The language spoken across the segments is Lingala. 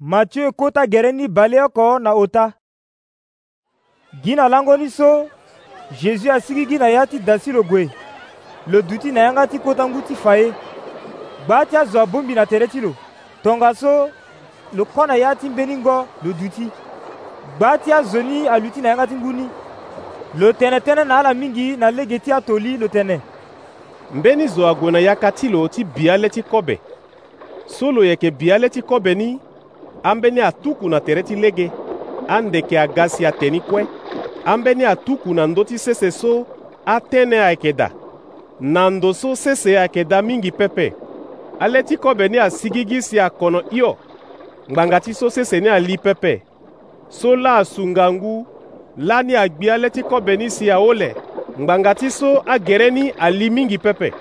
Matthieu kota gereni n'ịbalị na ụta gị na langoni so jésus asiki gị na ya ti dasi logwe lo duti na yanga ti kota ngu ti fa ye gbaa ti azo abongbi na tere ti lo tongaso lo kon na ya ti mbeni ngo lo duti gbaa ti azo ni alu ti na yanga ti ngu ni lo tene tënë na ala mingi na lege ti atoli lo tene mbeni zo ague na yaka ti lo ti bia ti kobe so lo yeke bia le ti kobe ni ambeni atuku na tere ti lege andeke aga si ateni kue ambeni atuku na ndö ti sese so atënë ayeke da na ndo so sese ayeke da mingi pepe ale ti kobe ni asigi gi si akono hio ngbanga ti so sese ni ali pepe so laa sungangu laa ni agbi ale ti kobe ni si ahole ngbanga ti so agere ni ali mingi pepe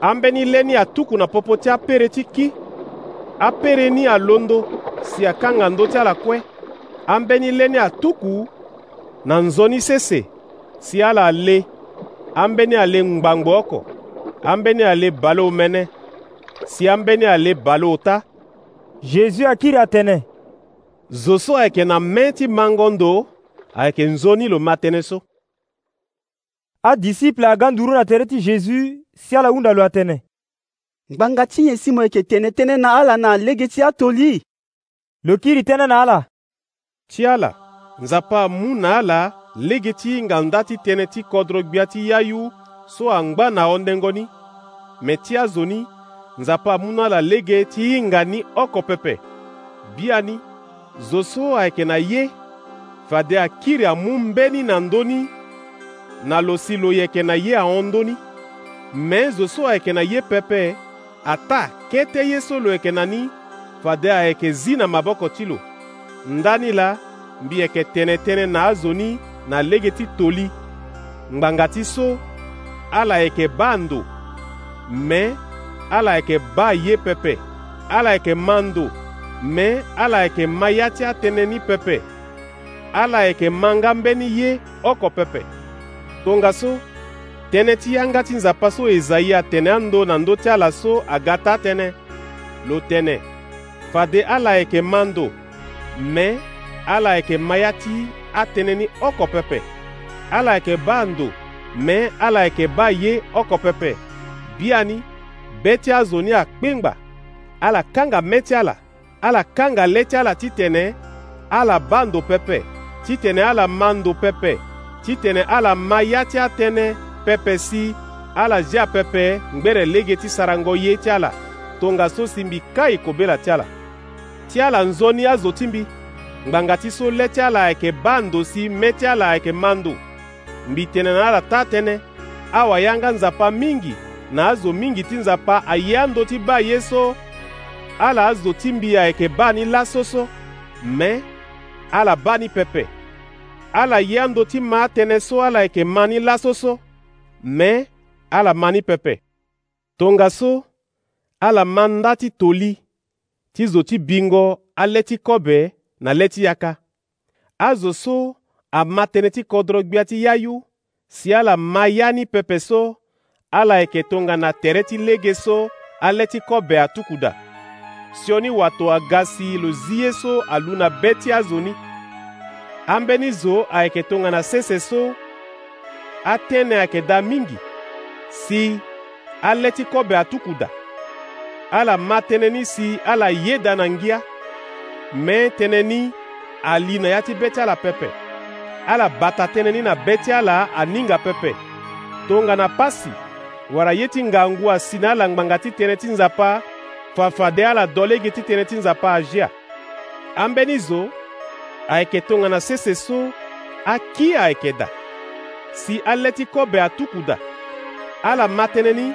ambeni lê ni atuku na popo ti apere ti ki apere ni alondo si akanga ndö ti ala kue ambeni leni atuku na nzoni sese si ala ale ambeni ale ngbangba oko ambeni ale bale omene si ambeni ale bale ota jésus akiri atene zo so ayeke na mê ti mangondo ayeke nzoni lo ma tënë so adisiple aga nduru na tere ti jésus si ala hunda lo atene ngbanga ti yẽn simo yeke tene tënë na ala na lege ti atoli lo kiri tënë na ala ti ala nzapa mu na ala lege ti hinga nda ti tënë ti kodro gbia ti ya yu so angba na hondengo ni me ti azo ni nzapa mu na ala lege ti hinga ni oko pepe bia ni zo so ayeke na ye fade akiri amu mbeni na ndöni na lo si lo yeke na ye ahondo ni me zo so ayeke na ye pepe ata kete ye so lo na ni fade ayeke zi na maboko ti lo ndani la mbi yeke tene tënë na azo ni na lege toli ngbanga ti so ala yeke ba ndo me ala yeke ba ye pepe ala yeke ma ndo me ala yeke ma ya ti atënë ni pepe ala yeke ma ngambeni ye oko pepe tongaso tënë ti yanga ti nzapa so e ya tene ando na ndö ti ala so aga ta tënë lo tënë fa de ala yeke ma ndo me ala yeke ma ya ti atënë ni oko pepe ala yeke ba ndo me ala yeke ba ye oko pepe bia ni be ti azo ni akpengba ala kanga me ti ala ala kanga le ti ala titene ala ba ndo pepe titene ala ma ndo pepe titene ala ma ya ti atënë pepe si ala zia pepe ngbere lege ti sarango ye ti ala tongaso si mbi kai kobela ti ala ti ala nzoni azo ti mbi ngbanga ti so le ti ala ayeke ba ndo si mê ti ala ayeke ma ndo mbi tene na ala taa tënë awayanga nzapa mingi na azo mingi ti nzapa aye ando ti ba ye so ala azo ti mbi ayeke ba ni laso so me ala ba ni pepe ala ye ando ti ma atënë so ala yeke ma ni laso so me ala mani pepe tongaso ala ma nda ti toli ti zo ti bingo ale ti kobe na le ti yaka azo so ama tënë ti kodro gbia ti yayu si ala ma ya ni pepe so ala yeke tongana tere ti lege so ale ti kobe atukuda sioni wato aga si lo zie so alu na be ti azo ni ambeni zo ayeke tongana sese so atene akeda mingi si alɛ ti kɔbɛ atukuda ala ma tënë ni si ala yeda na ngia mɛ tënë ni ali na ya ti be ti ala pepe ala bata tënë ni na be ti ala aninga pepe tongana pasi wara ye ti ngangu asi na ala ngbanga titene ti nzapa fafa de ala do lege titene ti nzapa azia ambeni zo ayeke tongana sese so aki ayeke da si alɛtikɔ bɛ atukuda ala matɛnɛni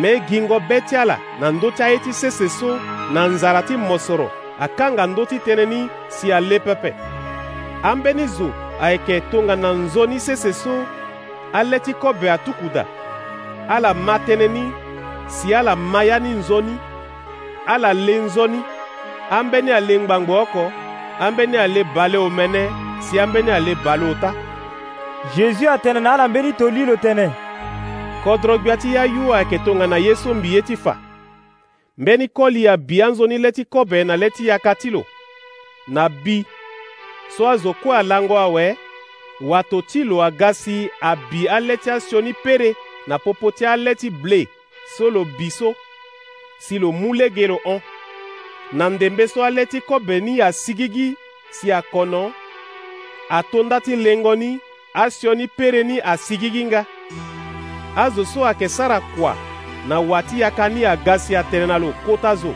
mɛ gingɔ bɛɛ ti ala na ndö ti aye ti sese so na nzala ti mɔsɔrɔ akanga ndö ti tënë ni si ale pëpe ambeni zo ayeke tongana nzoni sese so alê ti kobe atukuda ala ma tënë ni si ala ma ya ni nzoni ala le nzoni ambeni ale ngbangba oko ambeni ale bale omene si ambeni ale bale ota Jésus atene na alambeni tolilo tene kodrogbia ti ya yu ayeke tongana ye so mbi ye ti fa mbeni koli abia nzoni le ti kobe na le ti yaka ti lo na bi so azo kue alango awe wato ti lo aga si abi ale ti asioni pere na popo ti ale ti ble so lo bi so si lo mu lege lo hon na ndembe so ale ti kobe ni asigi gi si akono atonda ti lengo ni asioni pereni asigiginga azo so ayeke sara kua na wati yaka ni aga si atene na lo kota zo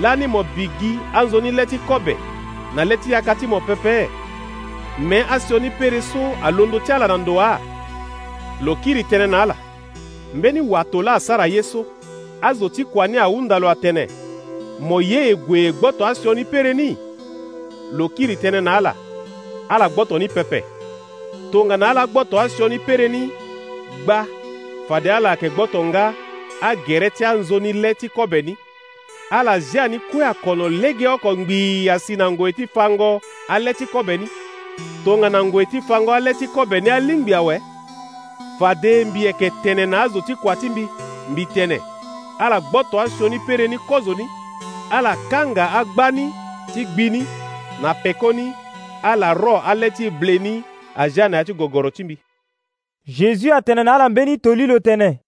lani mo bigi anzoni le ti kobe na leti ti yaka ti mo pepe me asioni pere so alondo ti ala na ndoa lo kiri tënë na ala mbeni wato la asara ye so azo ti kua ni ahunda lo atene mo ye e gue gboto asioni pere ni lo kiri tënë na ala ala gboto ni pepe tongana ala gbɔtɔ asiɔ ni pereni gba fade ala ke gbɔtɔ nga agɛrɛ ti anzo ni lɛ ti kɔbɛ ni ala zia ni kue akɔnɔ lege ɔkɔ ngbii asi na ngoe ti fangɔ alɛ ti kɔbɛ ni tongana ngoe ti fangɔ alɛ ti kɔbɛ ni alingbi awɛ fade mbi eke tene na azo ti kua ti mbi mbi tene ala gbɔtɔ asiɔ ni pereni kɔzo ni ala kanga agba ni ti gbi ni na peko ni ala rɔ alɛ ti ble ni azia na ya ti gɔgɔrɔ ti mi zezu atene na ala mbeni tolilo tene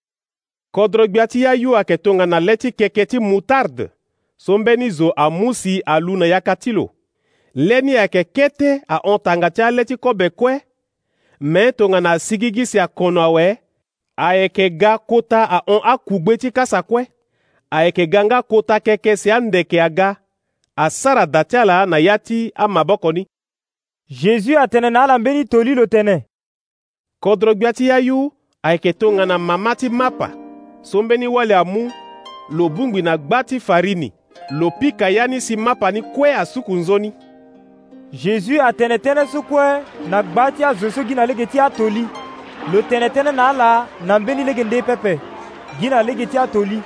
kodrogbia ti ya yu ayeke tongana le ti keke ti mutarde so mbeni zo amu si alu na yaka ti lo leni ayeke kete ahontanga ti ale ti kobe kue me tongana asigigi si akono awe ayeke ga kota ahon akugbe ti kasa kue ayeke ga kota keke si andeke aga asara da ti ala na ya ti amaboko ni Jésus atene na alambeni toliro tene kodrogbia ti yayu ayeke tongana mama ti mapa so mbeni wale amu lo bungbi na gbâ ti farini lo pika ya ni si mapa ni kue asuku nzoni jésus atene tënë so kue na gbâ ti azo so gi na lege ti atoli lo tene tënë na ala na mbeni lege nde pepe gi na lege ti atoli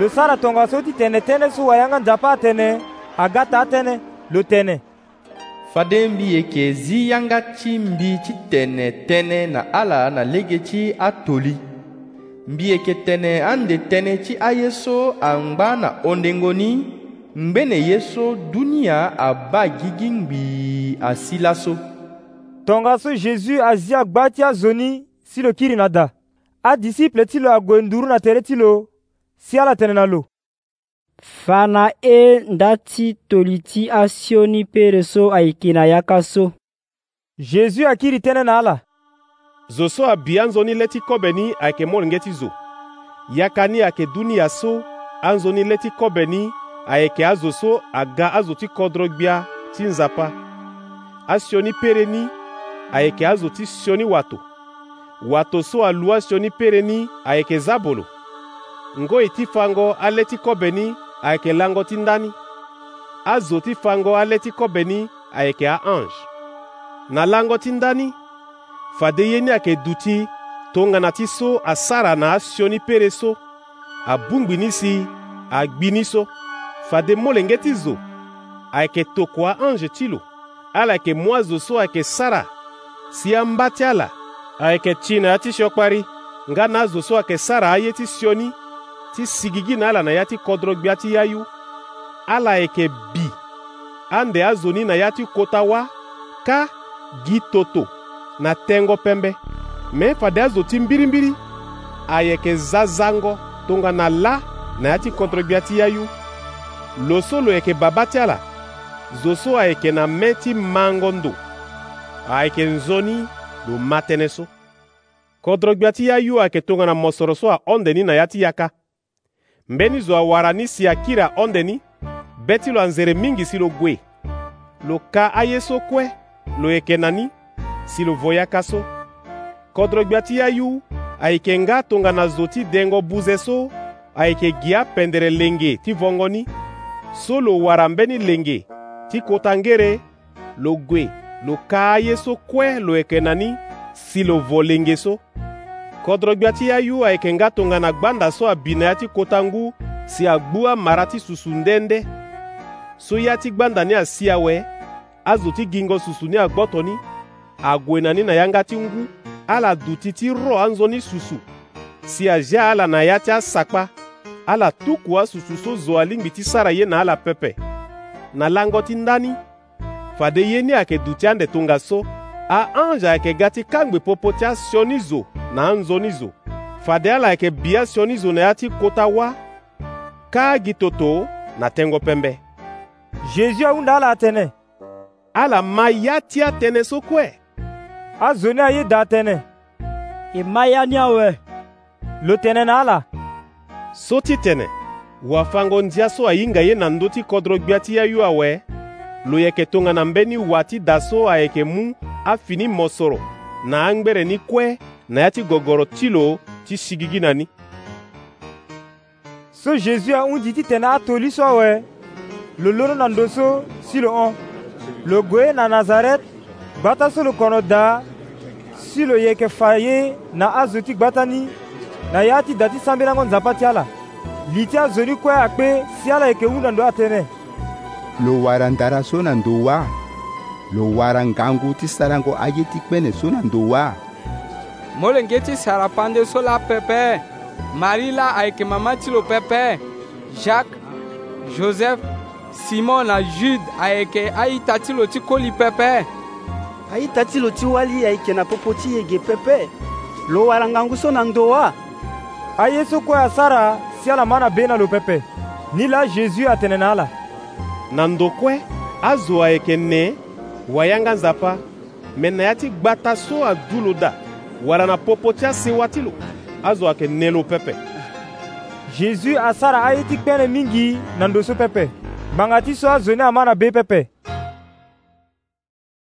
lo sara tongaso ti tene tënë so wayanga nzapa atene aga taa tënë lo tene faden bi ye k'e ziyanga ci n bi ci tɛnɛ tɛnɛ na ala na lege ci a toli n bi ye ke tɛnɛ an de tɛnɛ ci a ye so a n gba na ondengoni n gbene ye so duniɲa a ba gigin gbii a si laso tongaso jésus azi agba ti azoni si lo kiri na da adisiple ti lo ague nduru na tere ti lo si ala tene na lo fa e na e nda ti toli ti asioni pere so ayeke na yaka so jésus akiri tënë na ala zo so abia anzoni le ti kobe ni ayeke molenge ti zo yaka ni ayeke dunia so anzoni le ti kobe ni ayeke azo so aga azo ti kodro gbia ti nzapa asioni pere ni ayeke azo ti sioni wato wato so alu asioni pere ni ayeke zabolo ngoi ti fango ale ti kobe ni ayeke lango ti ndani azo ti fango ale ti kobe ni a ange. na lango ti ndani fade ye ni ayeke duti tongana ti so asara na asioni pere so abungbi ni si agbi ni so fade molenge ti zo ayeke toko ahange ti lo ala yeke mu azo so ayeke sara si amba ti ala ayeke ti na ya ti siokpari nga na azo so ayeke sara aye ti sioni ti sigigi na ala na ya ti kodrogbia ti ya yu ala yeke bi ande azoni na ya ti kota wâ ka gi toto na tengo pembe me fade azo ti mbirimbiri ayeke za zango tongana la na ya ti kodrogbia ti ya yu lo so lo yeke babâ ti ala zo so ayeke na mê ti mango ndo ayeke nzoni lo ma tënë so kodrogbia ti ya yu ayeke tongana mosoro so ahonde ni na ya ti yaka mbeni zo awara ni si akira ondeni be ti lo anzere mingi si lo gue lo ka aye so kue lo yeke na ni si lo voyaka so kodro gbia ti ayu ayeke nga tongana zo ti dengo buze so ayeke gi apendere lenge ti vongo ni so lo wara mbeni lenge ti kota ngere lo gue lo ka aye so kue lo yeke na ni si lo vo lenge so kodrɔgbia ti ya yu ayeke nga tongana gbanda so abina ya ti kota ngu si agbu amara ti susu ndende so ya ti gbanda ni asi awe azo ti gingo susu ni agboto ni ague na ni na yanga ti ngu ala duti ti ro anzoni susu si azia ala na ya ti asakpa ala tuku asusu so zo alingbi ti sara ye na ala pepe na lango ti ndani fade ye ni ayeke duti ande tongaso a ange yeke ga ti kangbe popo ti asionizo na anzonizo fade ala yeke bi asionizo na ya ti kota wâ kaa gi toto na tengo pembe zezu ahunda ala atene ala ma ya ti atene so kue azoni aye da atene e ma ya ni awe lo tene na ala so ti tene wafango nzia so ahinga ye na ndö ti kodro gbia ti ya yu awe lo yeke tongana mbeni wâ ti da so ayeke mu afini mɔsɔrɔ na angbereni kue na ya ti gɔgɔrɔ ti lo ti sigigi na ni so jésus ahunzi titene atoli so awe lo loro na ndo so si lo hɔn lo gue na nazaret gbata so lo kɔnɔ daa si lo yeke fa ye na azo ti gbata ni na ya ti da ti sambelango nzapa ti ala li ti azo ni kue akpe si ala yeke hunda ndo atënë lo wara ndara so na ndo wâ lo wara ngangu ti sarango aye ti kpene so na ndowa molenge ti sara pande so la pepe marie la ayeke mama ti lo pepe jacques joseph simon na jude ayeke aita ti lo ti koli pepe aita ti lo ti wali ayeke na popo ti yege pepe lo wara ngangu so na ndowa aye so kue asara si ala ma na be na lo pepe ni la jésus atene na ala na ndo kue azo ayeke ne wayanga nzapa me na ya ti gba ta so adu lo da wala na popo ti asewa ti lo azo ayeke ne lo pepe jésus asara aye ti kpene mingi na ndo so pepe ngbanga ti so azoni ama na be pepe